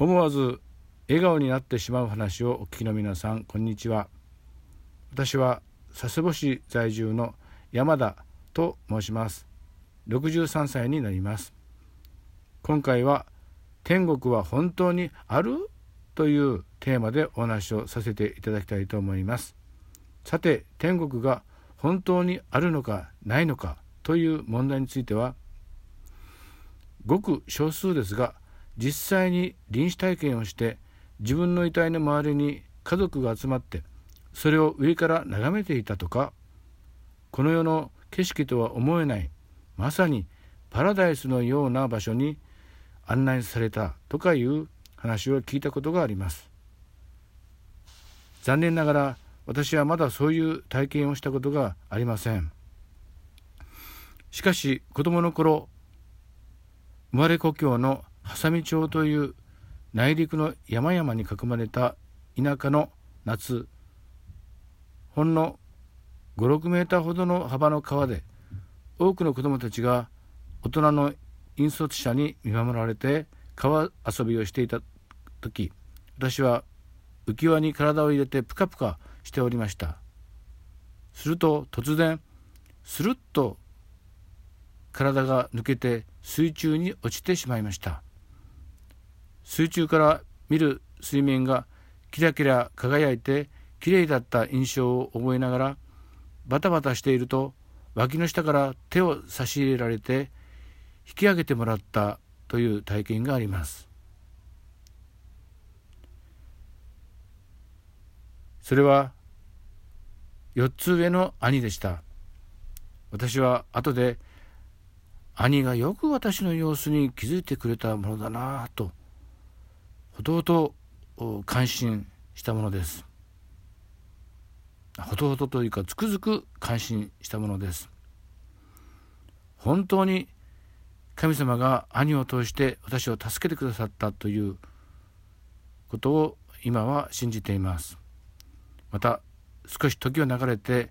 思わず笑顔になってしまう話をお聞きの皆さんこんにちは。私は佐世保市在住の山田と申します。63歳になります。今回は天国は本当にあるというテーマでお話をさせていただきたいと思います。さて天国が本当にあるのかないのかという問題についてはごく少数ですが実際に臨死体験をして自分の遺体の周りに家族が集まってそれを上から眺めていたとかこの世の景色とは思えないまさにパラダイスのような場所に案内されたとかいう話を聞いたことがあります。残念ながら私はまだそういう体験をしたことがありません。しかし子供の頃生まれ故郷の波佐見町という内陸の山々に囲まれた田舎の夏。ほんの56メーターほどの幅の川で多くの子どもたちが大人の引率者に見守られて川遊びをしていた時私は浮き輪に体を入れてプカプカしておりました。すると突然スルッと体が抜けて水中に落ちてしまいました。水中から見る水面がキラキラ輝いてきれいだった印象を覚えながらバタバタしていると脇の下から手を差し入れられて引き上げてもらったという体験があります。それは4つ上の兄でした。私は後で兄がよく私の様子に気づいてくれたものだなぁとほとほと感心したものです。ほとほとというかつくづく感心したものです。本当に神様が兄を通して私を助けてくださったということを今は信じています。また少し時を流れて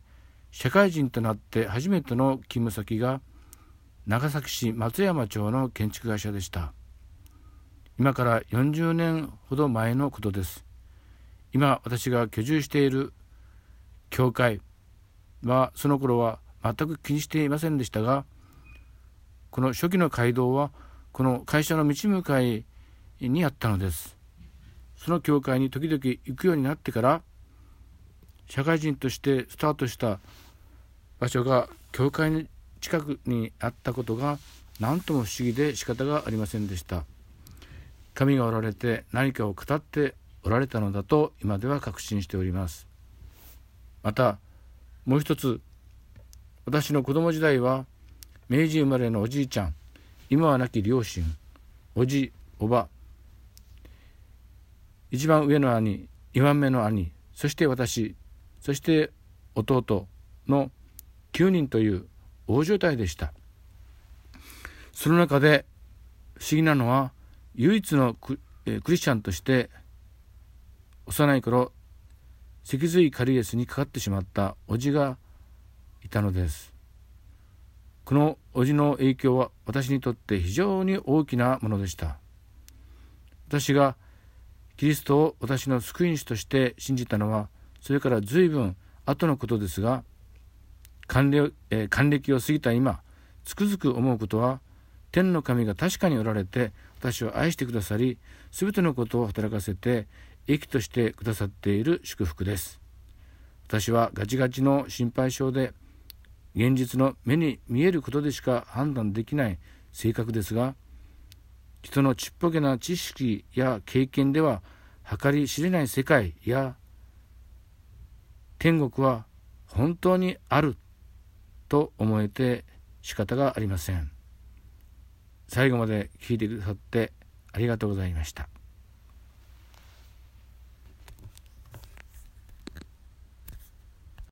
社会人となって初めての勤務先が長崎市松山町の建築会社でした。今から40年ほど前のことです。今私が居住している教会はその頃は全く気にしていませんでしたがこの初期の街道はこの会社の道向かいにあったのです。その教会に時々行くようになってから社会人としてスタートした場所が教会の近くにあったことが何とも不思議で仕方がありませんでした。神がおられて何かを語っておられたのだと今では確信しております。またもう一つ私の子供時代は明治生まれのおじいちゃん今は亡き両親おじおば一番上の兄2番目の兄そして私そして弟の9人という大所帯でした。その中で不思議なのは唯一のク,、えクリスチャンとして幼い頃脊髄カリエスにかかってしまった叔父がいたのです。この叔父の影響は私にとって非常に大きなものでした。私がキリストを私の救い主として信じたのはそれから随分後のことですが還暦,、え、還暦を過ぎた今つくづく思うことは天の神が確かにおられて私を愛してくださり全てのことを働かせて益としてくださっている祝福です私はガチガチの心配性で現実の目に見えることでしか判断できない性格ですが人のちっぽけな知識や経験では計り知れない世界や天国は本当にあると思えて仕方がありません。最後まで聞いてくださってありがとうございました。